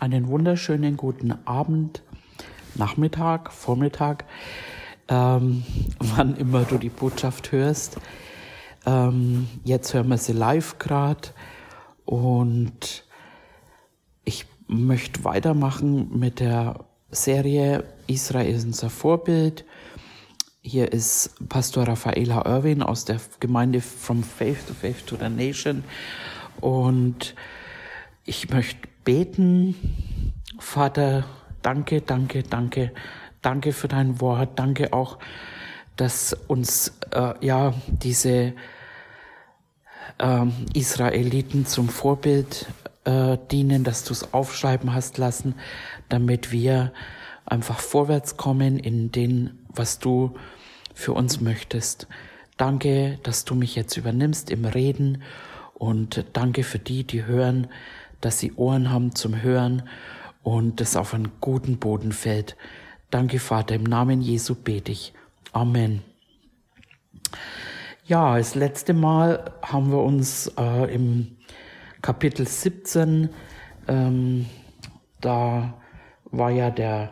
einen wunderschönen guten Abend, Nachmittag, Vormittag, ähm, wann immer du die Botschaft hörst. Ähm, jetzt hören wir sie live gerade und ich möchte weitermachen mit der Serie Israel ist unser Vorbild. Hier ist Pastor Raffaela Irwin aus der Gemeinde From Faith to Faith to the Nation und ich möchte beten. Vater, danke, danke, danke, danke für dein Wort. Danke auch, dass uns äh, ja diese äh, Israeliten zum Vorbild äh, dienen, dass du es aufschreiben hast lassen, damit wir einfach vorwärts kommen in dem, was du für uns möchtest. Danke, dass du mich jetzt übernimmst im Reden und danke für die, die hören, dass sie Ohren haben zum Hören und es auf einen guten Boden fällt. Danke, Vater, im Namen Jesu bete ich. Amen. Ja, das letzte Mal haben wir uns äh, im Kapitel 17, ähm, da war ja der,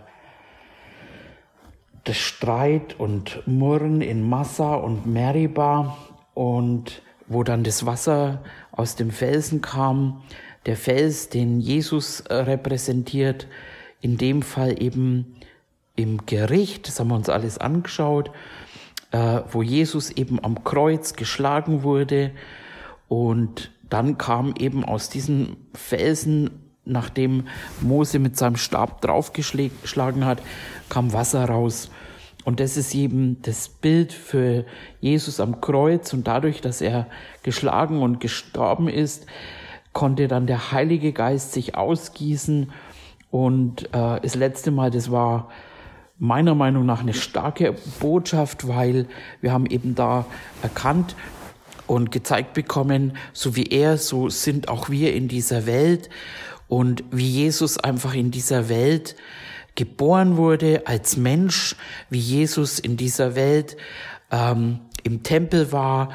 der Streit und Murren in Massa und Meribah und wo dann das Wasser aus dem Felsen kam, der Fels, den Jesus äh, repräsentiert, in dem Fall eben im Gericht, das haben wir uns alles angeschaut, äh, wo Jesus eben am Kreuz geschlagen wurde. Und dann kam eben aus diesem Felsen, nachdem Mose mit seinem Stab draufgeschlagen hat, kam Wasser raus. Und das ist eben das Bild für Jesus am Kreuz. Und dadurch, dass er geschlagen und gestorben ist, konnte dann der Heilige Geist sich ausgießen. Und äh, das letzte Mal, das war meiner Meinung nach eine starke Botschaft, weil wir haben eben da erkannt und gezeigt bekommen, so wie er, so sind auch wir in dieser Welt und wie Jesus einfach in dieser Welt geboren wurde als Mensch, wie Jesus in dieser Welt ähm, im Tempel war,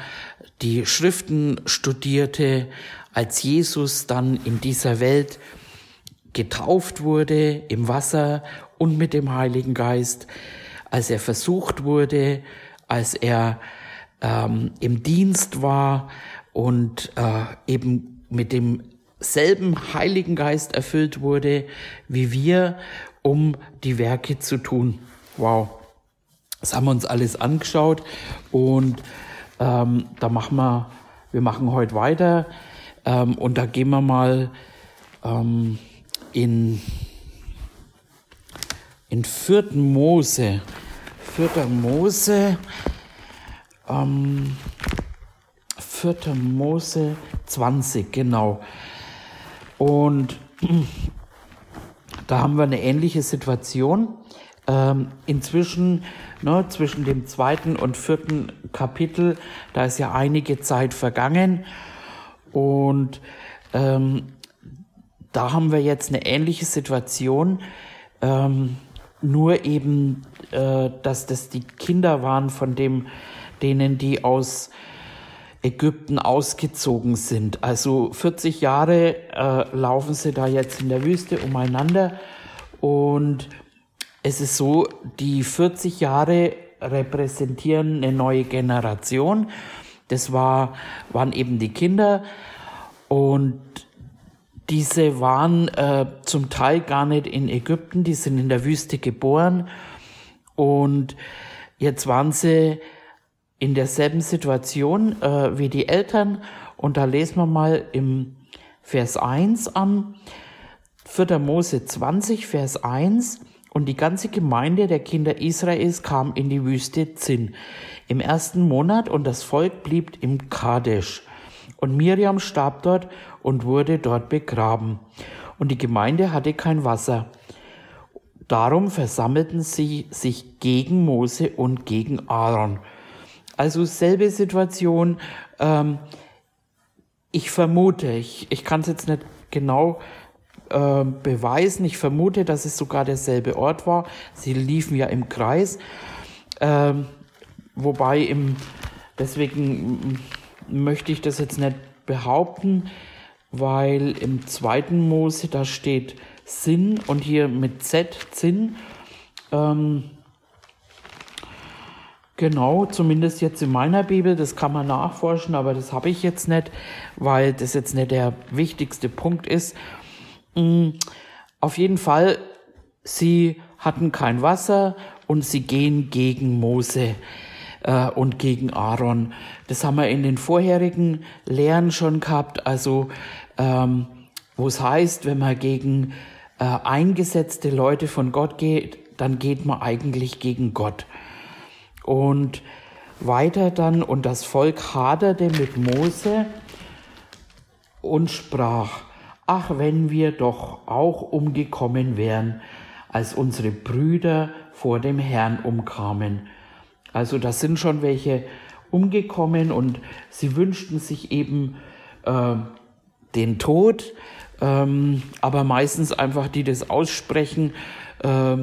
die Schriften studierte, als Jesus dann in dieser Welt getauft wurde im Wasser und mit dem Heiligen Geist, als er versucht wurde, als er ähm, im Dienst war und äh, eben mit demselben Heiligen Geist erfüllt wurde wie wir, um die Werke zu tun. Wow. Das haben wir uns alles angeschaut und ähm, da machen wir, wir machen heute weiter ähm, und da gehen wir mal ähm, in, in 4. Mose. 4. Mose. Ähm, 4. Mose 20, genau. Und da haben wir eine ähnliche Situation. Ähm, inzwischen, ne, zwischen dem zweiten und vierten Kapitel, da ist ja einige Zeit vergangen. Und ähm, da haben wir jetzt eine ähnliche Situation, ähm, nur eben, äh, dass das die Kinder waren von dem, denen, die aus Ägypten ausgezogen sind. Also 40 Jahre äh, laufen sie da jetzt in der Wüste umeinander und es ist so, die 40 Jahre repräsentieren eine neue Generation das war, waren eben die Kinder. Und diese waren äh, zum Teil gar nicht in Ägypten, die sind in der Wüste geboren. Und jetzt waren sie in derselben Situation äh, wie die Eltern. Und da lesen wir mal im Vers 1 an, 4. Mose 20, Vers 1, und die ganze Gemeinde der Kinder Israels kam in die Wüste Zinn im ersten Monat und das Volk blieb im Kadesh. Und Miriam starb dort und wurde dort begraben. Und die Gemeinde hatte kein Wasser. Darum versammelten sie sich gegen Mose und gegen Aaron. Also selbe Situation. Ähm, ich vermute, ich, ich kann es jetzt nicht genau äh, beweisen, ich vermute, dass es sogar derselbe Ort war. Sie liefen ja im Kreis. Ähm, Wobei im, deswegen möchte ich das jetzt nicht behaupten, weil im zweiten Mose, da steht Sinn und hier mit Z, Zinn. Ähm, genau, zumindest jetzt in meiner Bibel, das kann man nachforschen, aber das habe ich jetzt nicht, weil das jetzt nicht der wichtigste Punkt ist. Mhm. Auf jeden Fall, sie hatten kein Wasser und sie gehen gegen Mose äh, und gegen Aaron. Das haben wir in den vorherigen Lehren schon gehabt, also ähm, wo es heißt, wenn man gegen äh, eingesetzte Leute von Gott geht, dann geht man eigentlich gegen Gott. Und weiter dann, und das Volk haderte mit Mose und sprach, ach, wenn wir doch auch umgekommen wären, als unsere Brüder vor dem Herrn umkamen. Also da sind schon welche umgekommen und sie wünschten sich eben äh, den Tod, ähm, aber meistens einfach die das aussprechen, äh,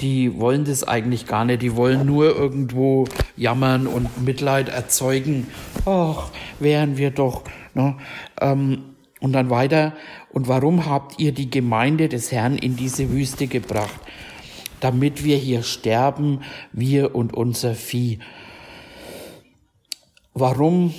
die wollen das eigentlich gar nicht, die wollen nur irgendwo jammern und Mitleid erzeugen. Ach, wären wir doch. Ne? Ähm, und dann weiter, und warum habt ihr die Gemeinde des Herrn in diese Wüste gebracht? Damit wir hier sterben, wir und unser Vieh. Warum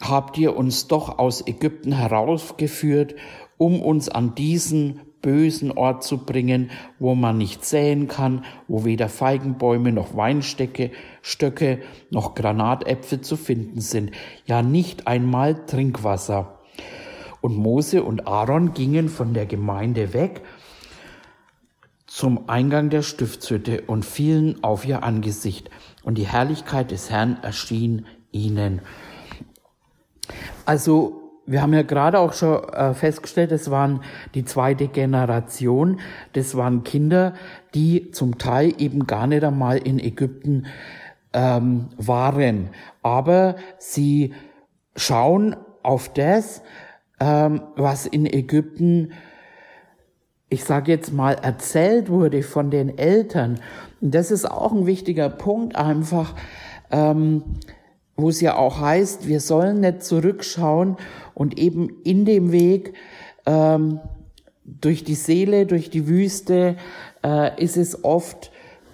habt ihr uns doch aus Ägypten herausgeführt, um uns an diesen bösen Ort zu bringen, wo man nicht säen kann, wo weder Feigenbäume noch Weinstöcke, Stöcke noch Granatäpfel zu finden sind, ja nicht einmal Trinkwasser. Und Mose und Aaron gingen von der Gemeinde weg zum Eingang der Stiftshütte und fielen auf ihr Angesicht. Und die Herrlichkeit des Herrn erschien ihnen. Also wir haben ja gerade auch schon äh, festgestellt, es waren die zweite Generation, das waren Kinder, die zum Teil eben gar nicht einmal in Ägypten ähm, waren. Aber sie schauen auf das, ähm, was in Ägypten, ich sage jetzt mal, erzählt wurde von den Eltern. Und das ist auch ein wichtiger Punkt einfach, ähm, wo es ja auch heißt, wir sollen nicht zurückschauen und eben in dem Weg ähm, durch die Seele, durch die Wüste äh, ist es oft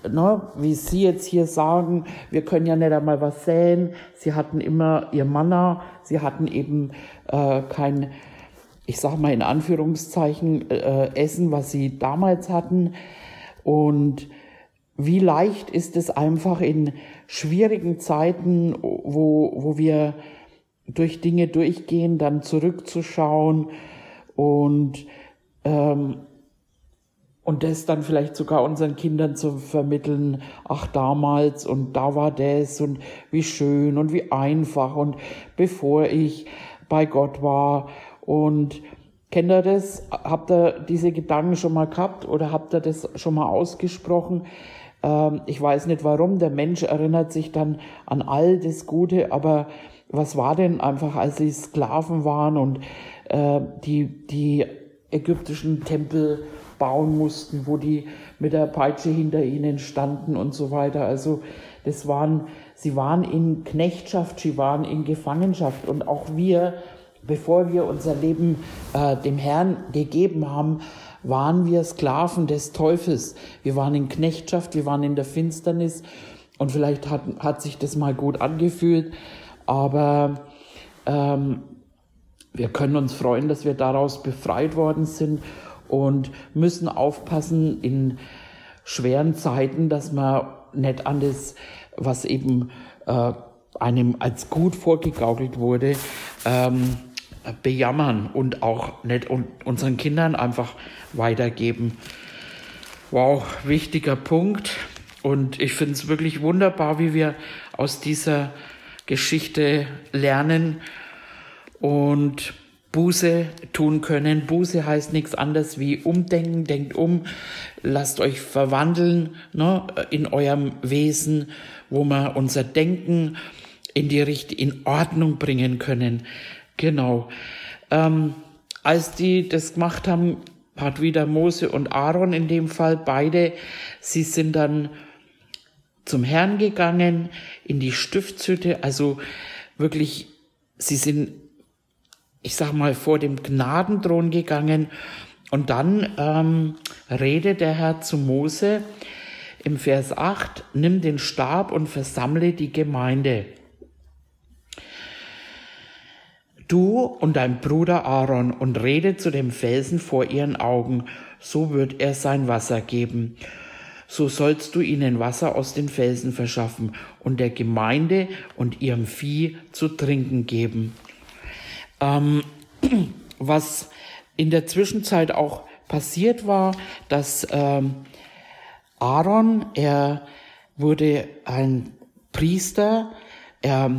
ne, wie Sie jetzt hier sagen, wir können ja nicht einmal was säen. Sie hatten immer ihr Manna, sie hatten eben äh, kein, ich sag mal in Anführungszeichen, äh, Essen, was sie damals hatten. Und wie leicht ist es einfach in schwierigen Zeiten, wo, wo wir durch Dinge durchgehen, dann zurückzuschauen und ähm, und das dann vielleicht sogar unseren Kindern zu vermitteln, ach damals und da war das und wie schön und wie einfach und bevor ich bei Gott war und kennt ihr das? Habt ihr diese Gedanken schon mal gehabt oder habt ihr das schon mal ausgesprochen? Ähm, ich weiß nicht warum, der Mensch erinnert sich dann an all das Gute, aber was war denn einfach, als sie Sklaven waren und äh, die, die ägyptischen Tempel bauen mussten, wo die mit der Peitsche hinter ihnen standen und so weiter. Also das waren, sie waren in Knechtschaft, sie waren in Gefangenschaft und auch wir, bevor wir unser Leben äh, dem Herrn gegeben haben, waren wir Sklaven des Teufels. Wir waren in Knechtschaft, wir waren in der Finsternis und vielleicht hat, hat sich das mal gut angefühlt, aber ähm, wir können uns freuen, dass wir daraus befreit worden sind und müssen aufpassen in schweren Zeiten, dass man nicht an das, was eben äh, einem als gut vorgegaukelt wurde, ähm, bejammern und auch nicht un unseren Kindern einfach weitergeben. Wow, wichtiger Punkt. Und ich finde es wirklich wunderbar, wie wir aus dieser Geschichte lernen und Buße tun können. Buße heißt nichts anderes wie umdenken, denkt um, lasst euch verwandeln ne, in eurem Wesen, wo wir unser Denken in die Richt in Ordnung bringen können. Genau. Ähm, als die das gemacht haben, hat wieder Mose und Aaron in dem Fall beide, sie sind dann zum Herrn gegangen in die Stiftshütte, also wirklich, sie sind ich sag mal, vor dem Gnadenthron gegangen und dann ähm, redet der Herr zu Mose im Vers 8, nimm den Stab und versammle die Gemeinde. Du und dein Bruder Aaron und rede zu dem Felsen vor ihren Augen, so wird er sein Wasser geben. So sollst du ihnen Wasser aus den Felsen verschaffen und der Gemeinde und ihrem Vieh zu trinken geben. Ähm, was in der Zwischenzeit auch passiert war, dass ähm, Aaron, er wurde ein Priester, er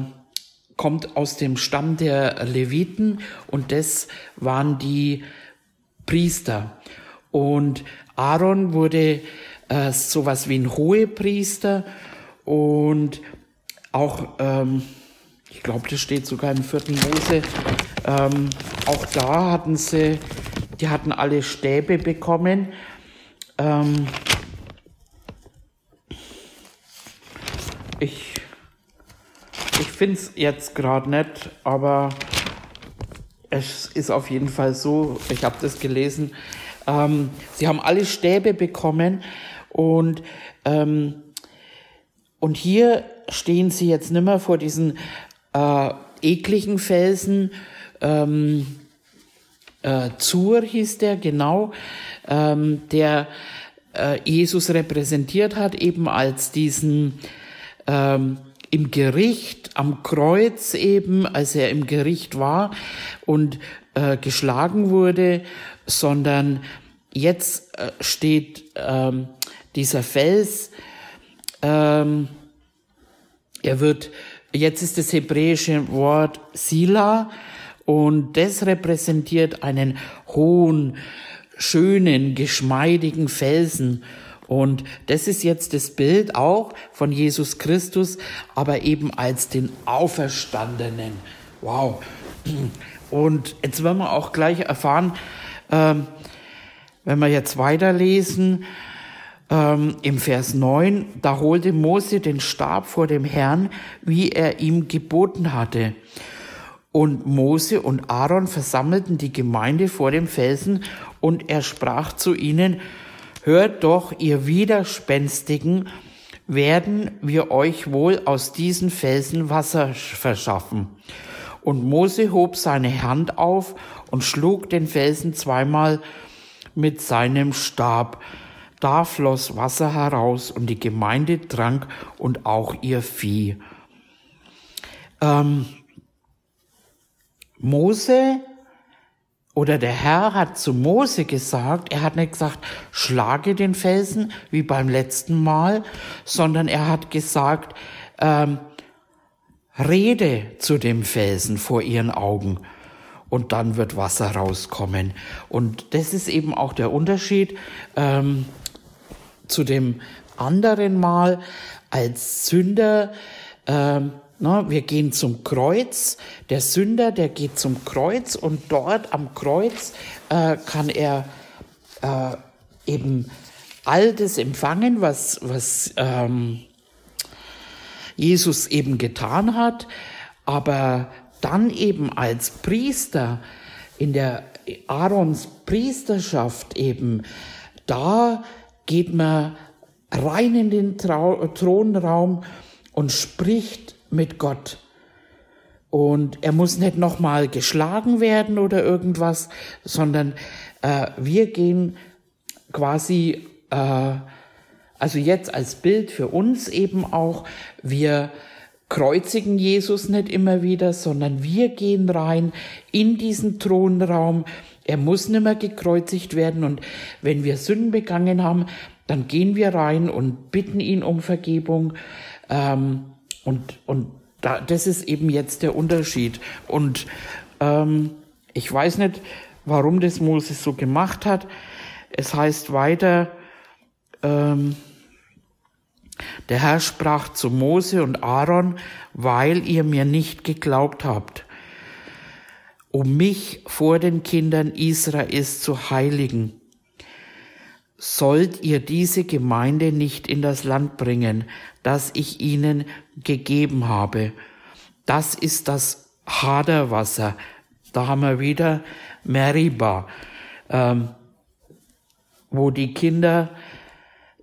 kommt aus dem Stamm der Leviten und das waren die Priester. Und Aaron wurde äh, sowas wie ein Hohepriester und auch, ähm, ich glaube, das steht sogar im vierten Mose, ähm, auch da hatten sie, die hatten alle Stäbe bekommen. Ähm, ich finde es jetzt gerade nicht, aber es ist auf jeden Fall so, ich habe das gelesen, ähm, sie haben alle Stäbe bekommen und, ähm, und hier stehen sie jetzt nimmer vor diesen äh, ekligen Felsen, ähm, äh, Zur hieß der, genau, ähm, der äh, Jesus repräsentiert hat, eben als diesen ähm, im Gericht, am Kreuz eben, als er im Gericht war und äh, geschlagen wurde, sondern jetzt äh, steht ähm, dieser Fels, ähm, er wird, jetzt ist das hebräische Wort Sila, und das repräsentiert einen hohen, schönen, geschmeidigen Felsen. Und das ist jetzt das Bild auch von Jesus Christus, aber eben als den Auferstandenen. Wow. Und jetzt werden wir auch gleich erfahren, ähm, wenn wir jetzt weiterlesen, ähm, im Vers 9, da holte Mose den Stab vor dem Herrn, wie er ihm geboten hatte. Und Mose und Aaron versammelten die Gemeinde vor dem Felsen und er sprach zu ihnen, Hört doch, ihr Widerspenstigen, werden wir euch wohl aus diesen Felsen Wasser verschaffen. Und Mose hob seine Hand auf und schlug den Felsen zweimal mit seinem Stab. Da floss Wasser heraus und die Gemeinde trank und auch ihr Vieh. Ähm, Mose oder der Herr hat zu Mose gesagt, er hat nicht gesagt, schlage den Felsen wie beim letzten Mal, sondern er hat gesagt, ähm, rede zu dem Felsen vor ihren Augen und dann wird Wasser rauskommen. Und das ist eben auch der Unterschied ähm, zu dem anderen Mal als Sünder. Ähm, Ne, wir gehen zum Kreuz. Der Sünder, der geht zum Kreuz und dort am Kreuz äh, kann er äh, eben all das empfangen, was, was ähm, Jesus eben getan hat. Aber dann eben als Priester in der Aarons Priesterschaft eben, da geht man rein in den Trau Thronraum und spricht mit Gott. Und er muss nicht nochmal geschlagen werden oder irgendwas, sondern äh, wir gehen quasi, äh, also jetzt als Bild für uns eben auch, wir kreuzigen Jesus nicht immer wieder, sondern wir gehen rein in diesen Thronraum. Er muss nicht mehr gekreuzigt werden und wenn wir Sünden begangen haben, dann gehen wir rein und bitten ihn um Vergebung. Ähm, und, und da, das ist eben jetzt der Unterschied. Und ähm, ich weiß nicht, warum das Moses so gemacht hat. Es heißt weiter, ähm, der Herr sprach zu Mose und Aaron, weil ihr mir nicht geglaubt habt, um mich vor den Kindern Israels zu heiligen sollt ihr diese Gemeinde nicht in das Land bringen, das ich ihnen gegeben habe. Das ist das Haderwasser. Da haben wir wieder Meriba. Ähm, wo die Kinder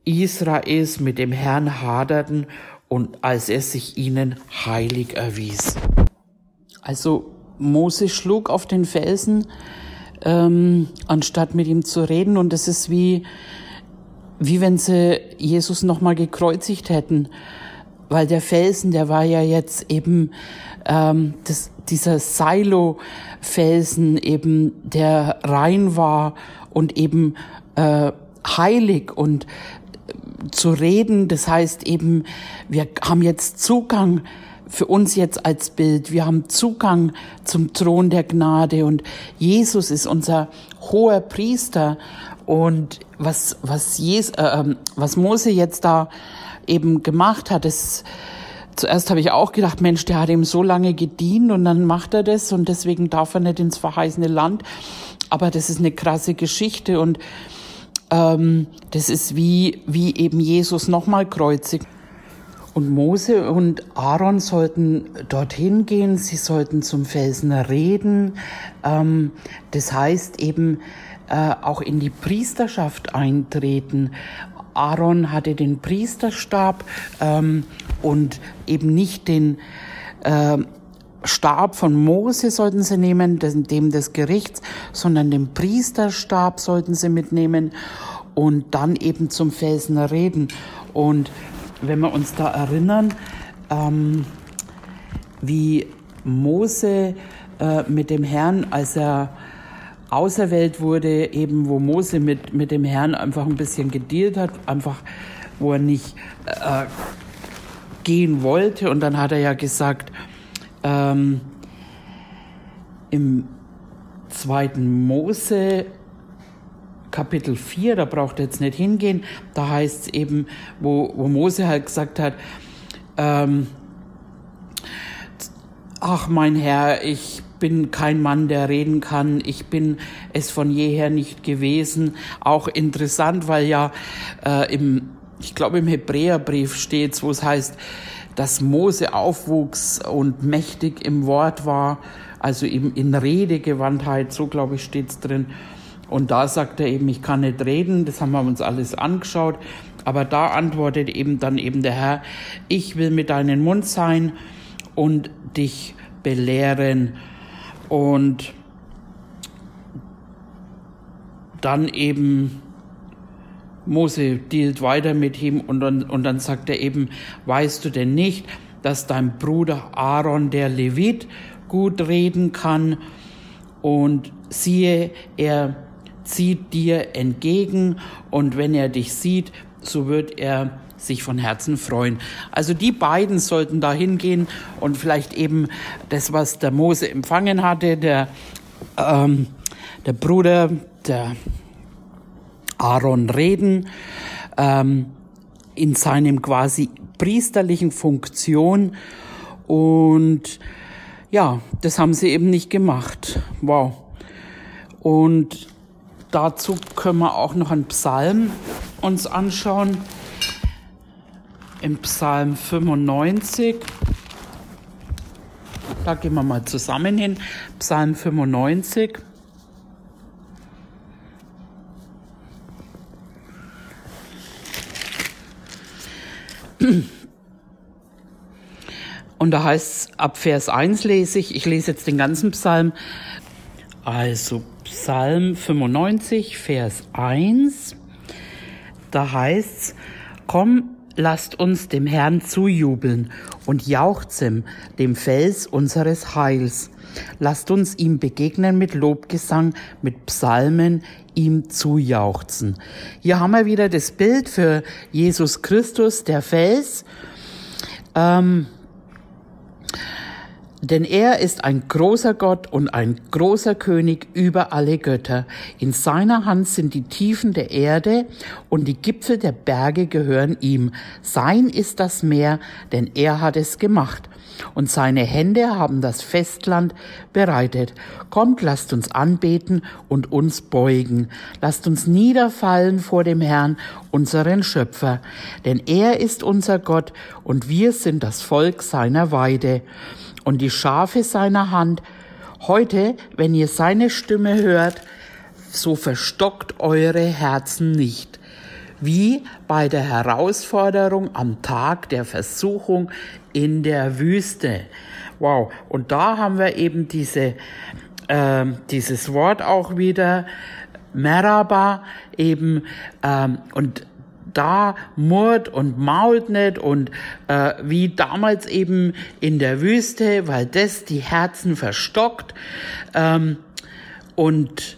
Israels mit dem Herrn haderten und als er sich ihnen heilig erwies. Also Mose schlug auf den Felsen, ähm, anstatt mit ihm zu reden. Und es ist wie, wie wenn sie Jesus nochmal gekreuzigt hätten. Weil der Felsen, der war ja jetzt eben ähm, das, dieser Silo-Felsen, eben der rein war und eben äh, heilig und zu reden. Das heißt eben, wir haben jetzt Zugang für uns jetzt als Bild. Wir haben Zugang zum Thron der Gnade und Jesus ist unser hoher Priester. Und was, was, Jesus, äh, ähm, was Mose jetzt da eben gemacht hat, ist, zuerst habe ich auch gedacht, Mensch, der hat ihm so lange gedient und dann macht er das und deswegen darf er nicht ins verheißene Land. Aber das ist eine krasse Geschichte und ähm, das ist wie, wie eben Jesus nochmal kreuzigt. Und Mose und Aaron sollten dorthin gehen, sie sollten zum Felsen reden. Ähm, das heißt eben äh, auch in die Priesterschaft eintreten. Aaron hatte den Priesterstab ähm, und eben nicht den äh, Stab von Mose sollten sie nehmen, dem des Gerichts, sondern den Priesterstab sollten sie mitnehmen und dann eben zum Felsen reden. Und wenn wir uns da erinnern, ähm, wie Mose äh, mit dem Herrn, als er auserwählt wurde, eben wo Mose mit, mit dem Herrn einfach ein bisschen gedealt hat, einfach wo er nicht äh, gehen wollte. Und dann hat er ja gesagt, ähm, im zweiten Mose Kapitel 4, da braucht er jetzt nicht hingehen, da heißt es eben, wo, wo Mose halt gesagt hat, ähm, ach mein Herr, ich bin kein Mann, der reden kann, ich bin es von jeher nicht gewesen. Auch interessant, weil ja äh, im, ich glaube im Hebräerbrief steht, wo es heißt, dass Mose aufwuchs und mächtig im Wort war, also eben in Redegewandtheit, so glaube ich steht's drin. Und da sagt er eben, ich kann nicht reden, das haben wir uns alles angeschaut. Aber da antwortet eben dann eben der Herr, ich will mit deinem Mund sein und dich belehren. Und dann eben Mose dealt weiter mit ihm und dann, und dann sagt er eben, weißt du denn nicht, dass dein Bruder Aaron, der Levit, gut reden kann? Und siehe, er zieht dir entgegen und wenn er dich sieht, so wird er sich von Herzen freuen. Also die beiden sollten da hingehen und vielleicht eben das, was der Mose empfangen hatte, der, ähm, der Bruder, der Aaron reden, ähm, in seinem quasi priesterlichen Funktion und ja, das haben sie eben nicht gemacht. Wow. Und Dazu können wir auch noch einen Psalm uns anschauen. Im Psalm 95. Da gehen wir mal zusammen hin. Psalm 95. Und da heißt es, ab Vers 1 lese ich, ich lese jetzt den ganzen Psalm. Also Psalm 95, Vers 1. Da heißt's, komm, lasst uns dem Herrn zujubeln und jauchzen dem Fels unseres Heils. Lasst uns ihm begegnen mit Lobgesang, mit Psalmen, ihm zujauchzen. Hier haben wir wieder das Bild für Jesus Christus, der Fels. Ähm, denn er ist ein großer Gott und ein großer König über alle Götter. In seiner Hand sind die Tiefen der Erde und die Gipfel der Berge gehören ihm. Sein ist das Meer, denn er hat es gemacht. Und seine Hände haben das Festland bereitet. Kommt, lasst uns anbeten und uns beugen. Lasst uns niederfallen vor dem Herrn, unseren Schöpfer. Denn er ist unser Gott und wir sind das Volk seiner Weide und die Schafe seiner Hand. Heute, wenn ihr seine Stimme hört, so verstockt eure Herzen nicht, wie bei der Herausforderung am Tag der Versuchung in der Wüste. Wow, und da haben wir eben diese, äh, dieses Wort auch wieder, Meraba, eben, ähm, und da murrt und mault nicht und äh, wie damals eben in der Wüste, weil das die Herzen verstockt. Ähm, und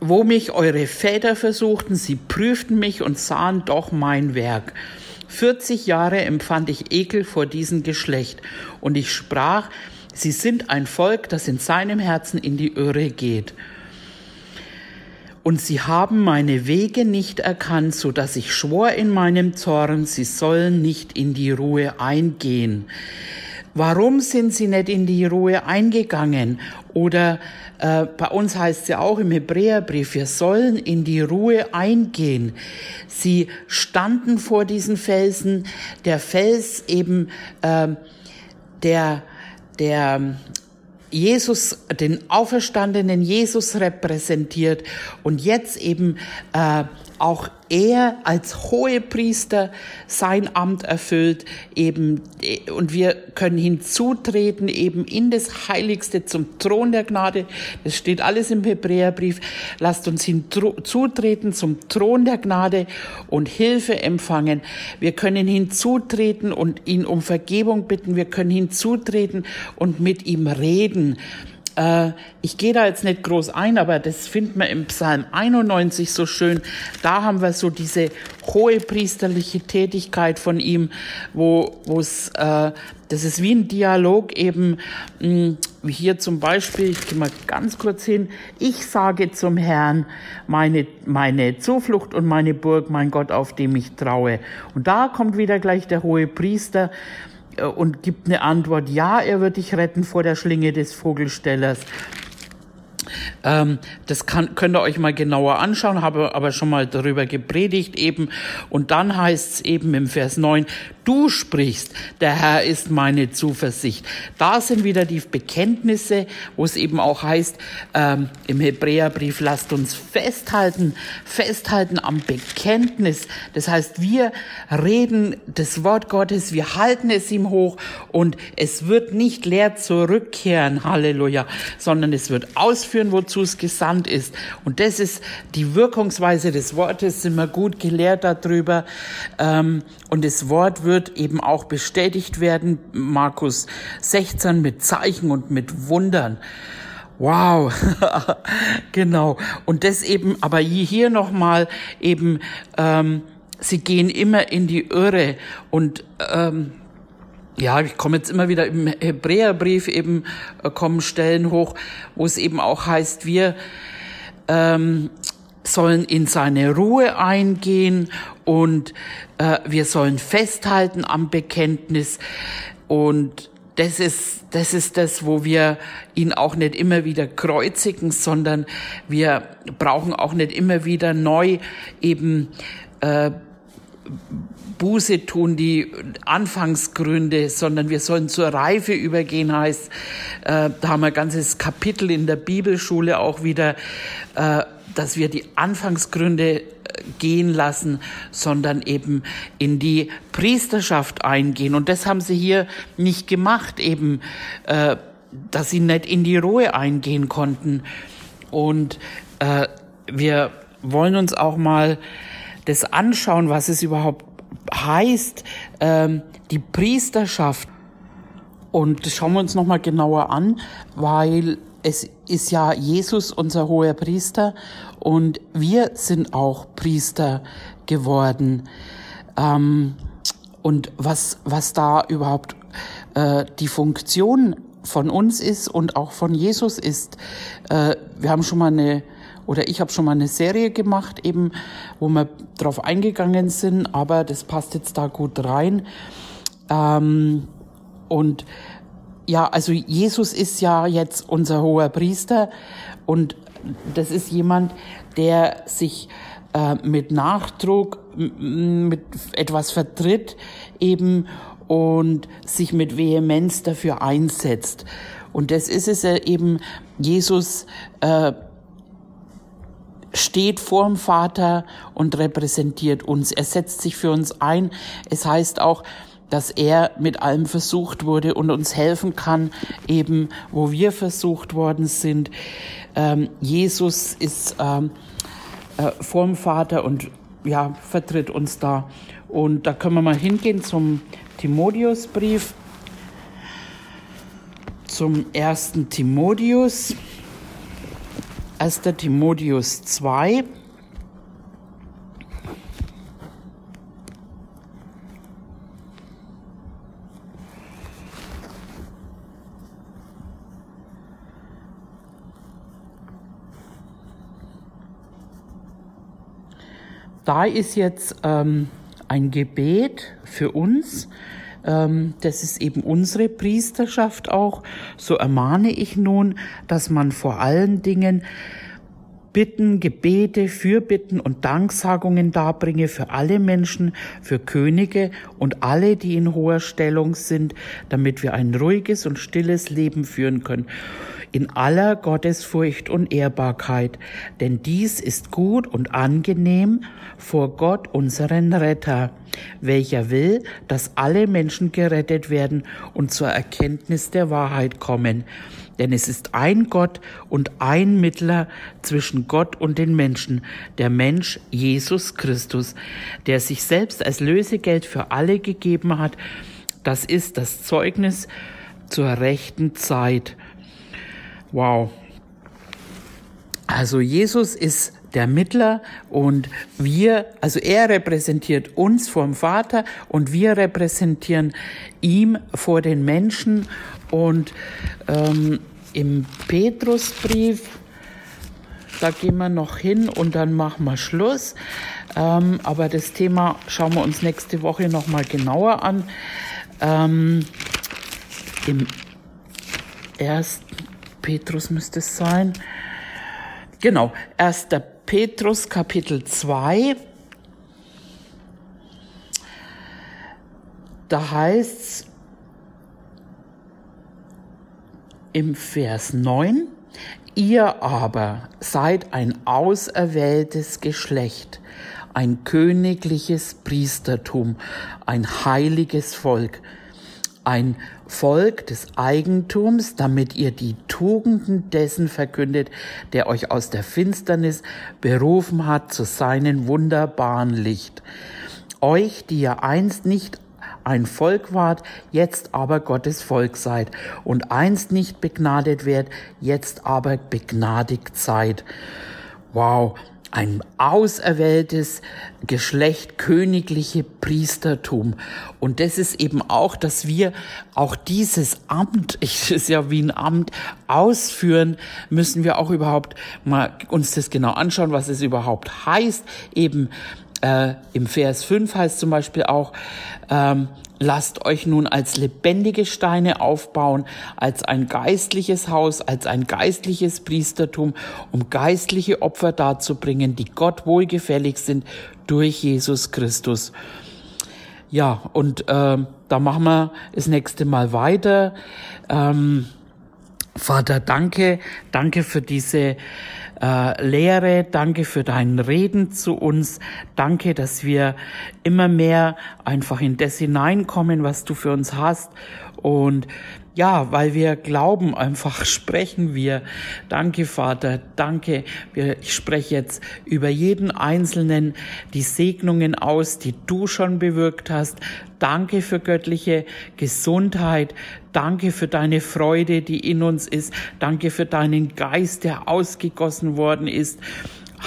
wo mich eure Väter versuchten, sie prüften mich und sahen doch mein Werk. 40 Jahre empfand ich Ekel vor diesem Geschlecht und ich sprach, sie sind ein Volk, das in seinem Herzen in die Irre geht und sie haben meine Wege nicht erkannt, so dass ich schwor in meinem Zorn, sie sollen nicht in die Ruhe eingehen. Warum sind sie nicht in die Ruhe eingegangen? Oder äh, bei uns heißt es ja auch im Hebräerbrief, wir sollen in die Ruhe eingehen. Sie standen vor diesen Felsen, der Fels eben äh, der der Jesus, den auferstandenen Jesus repräsentiert und jetzt eben äh, auch er als Hohepriester sein Amt erfüllt, eben, und wir können hinzutreten eben in das Heiligste zum Thron der Gnade. Das steht alles im Hebräerbrief. Lasst uns hinzutreten zum Thron der Gnade und Hilfe empfangen. Wir können hinzutreten und ihn um Vergebung bitten. Wir können hinzutreten und mit ihm reden. Äh, ich gehe da jetzt nicht groß ein, aber das findet man im Psalm 91 so schön. Da haben wir so diese hohe priesterliche Tätigkeit von ihm, wo es, äh, das ist wie ein Dialog eben, mh, hm, wie hier zum Beispiel, ich gehe mal ganz kurz hin, ich sage zum Herrn, meine, meine Zuflucht und meine Burg, mein Gott, auf dem ich traue. Und da kommt wieder gleich der hohe Priester, und gibt eine Antwort, ja, er wird dich retten vor der Schlinge des Vogelstellers. Ähm, das kann, könnt ihr euch mal genauer anschauen, habe aber schon mal darüber gepredigt eben. Und dann heißt es eben im Vers 9, du sprichst, der Herr ist meine Zuversicht. Da sind wieder die Bekenntnisse, wo es eben auch heißt, ähm, im Hebräerbrief, lasst uns festhalten, festhalten am Bekenntnis. Das heißt, wir reden das Wort Gottes, wir halten es ihm hoch und es wird nicht leer zurückkehren, Halleluja, sondern es wird ausführen, wozu es gesandt ist. Und das ist die Wirkungsweise des Wortes, sind wir gut gelehrt darüber. Ähm, und das Wort wird eben auch bestätigt werden, Markus 16 mit Zeichen und mit Wundern. Wow, genau. Und das eben, aber hier nochmal eben, ähm, sie gehen immer in die Irre und ähm, ja, ich komme jetzt immer wieder im Hebräerbrief eben äh, kommen Stellen hoch, wo es eben auch heißt, wir ähm, sollen in seine Ruhe eingehen und äh, wir sollen festhalten am Bekenntnis. Und das ist, das ist das, wo wir ihn auch nicht immer wieder kreuzigen, sondern wir brauchen auch nicht immer wieder neu eben äh, Buße tun, die Anfangsgründe, sondern wir sollen zur Reife übergehen, heißt, äh, da haben wir ein ganzes Kapitel in der Bibelschule auch wieder, äh, dass wir die Anfangsgründe äh, gehen lassen, sondern eben in die Priesterschaft eingehen. Und das haben sie hier nicht gemacht, eben, äh, dass sie nicht in die Ruhe eingehen konnten. Und äh, wir wollen uns auch mal das anschauen, was es überhaupt heißt, ähm, die Priesterschaft. Und das schauen wir uns nochmal genauer an, weil es ist ja Jesus unser hoher Priester und wir sind auch Priester geworden. Ähm, und was, was da überhaupt äh, die Funktion von uns ist und auch von Jesus ist. Äh, wir haben schon mal eine oder ich habe schon mal eine Serie gemacht, eben, wo wir drauf eingegangen sind, aber das passt jetzt da gut rein. Ähm, und ja, also Jesus ist ja jetzt unser hoher Priester und das ist jemand, der sich äh, mit Nachdruck mit etwas vertritt eben und sich mit Vehemenz dafür einsetzt. Und das ist es eben, Jesus äh, steht vor dem Vater und repräsentiert uns. Er setzt sich für uns ein. Es heißt auch, dass er mit allem versucht wurde und uns helfen kann, eben wo wir versucht worden sind. Ähm, Jesus ist ähm, äh, vorm Vater und ja, vertritt uns da. Und da können wir mal hingehen zum Timotheusbrief, zum ersten Timotheus, 1. Timotheus 2. da ist jetzt ähm, ein Gebet für uns. Ähm, das ist eben unsere Priesterschaft auch. So ermahne ich nun, dass man vor allen Dingen Bitten, Gebete, Fürbitten und Danksagungen darbringe für alle Menschen, für Könige und alle, die in hoher Stellung sind, damit wir ein ruhiges und stilles Leben führen können. In aller Gottesfurcht und Ehrbarkeit, denn dies ist gut und angenehm vor Gott, unseren Retter, welcher will, dass alle Menschen gerettet werden und zur Erkenntnis der Wahrheit kommen. Denn es ist ein Gott und ein Mittler zwischen Gott und den Menschen, der Mensch Jesus Christus, der sich selbst als Lösegeld für alle gegeben hat. Das ist das Zeugnis zur rechten Zeit. Wow. Also Jesus ist der Mittler und wir, also er repräsentiert uns vor dem Vater und wir repräsentieren ihm vor den Menschen und ähm, im Petrusbrief, da gehen wir noch hin und dann machen wir Schluss. Ähm, aber das Thema schauen wir uns nächste Woche nochmal genauer an. Ähm, Im ersten Petrus müsste es sein. Genau, 1. Petrus Kapitel 2. Da heißt es im Vers 9, ihr aber seid ein auserwähltes Geschlecht, ein königliches Priestertum, ein heiliges Volk, ein Volk des Eigentums, damit ihr die Tugenden dessen verkündet, der euch aus der Finsternis berufen hat zu seinem wunderbaren Licht. Euch, die ihr einst nicht ein Volk wart, jetzt aber Gottes Volk seid und einst nicht begnadet werdet, jetzt aber begnadigt seid. Wow, ein auserwähltes Geschlecht, königliche Priestertum. Und das ist eben auch, dass wir auch dieses Amt, ich ist ja wie ein Amt, ausführen, müssen wir auch überhaupt mal uns das genau anschauen, was es überhaupt heißt. Eben äh, im Vers 5 heißt zum Beispiel auch, ähm, Lasst euch nun als lebendige Steine aufbauen, als ein geistliches Haus, als ein geistliches Priestertum, um geistliche Opfer darzubringen, die Gott wohlgefällig sind durch Jesus Christus. Ja, und äh, da machen wir das nächste Mal weiter. Ähm, Vater, danke, danke für diese äh, Lehre, danke für dein Reden zu uns, danke, dass wir immer mehr einfach in das hineinkommen, was du für uns hast. Und ja, weil wir glauben, einfach sprechen wir. Danke, Vater, danke. Ich spreche jetzt über jeden Einzelnen die Segnungen aus, die du schon bewirkt hast. Danke für göttliche Gesundheit. Danke für deine Freude, die in uns ist. Danke für deinen Geist, der ausgegossen worden ist.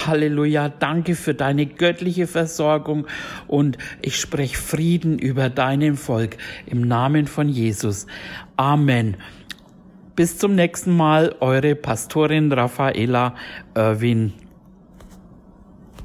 Halleluja, danke für deine göttliche Versorgung und ich spreche Frieden über deinem Volk im Namen von Jesus. Amen. Bis zum nächsten Mal, eure Pastorin Raffaela Irwin.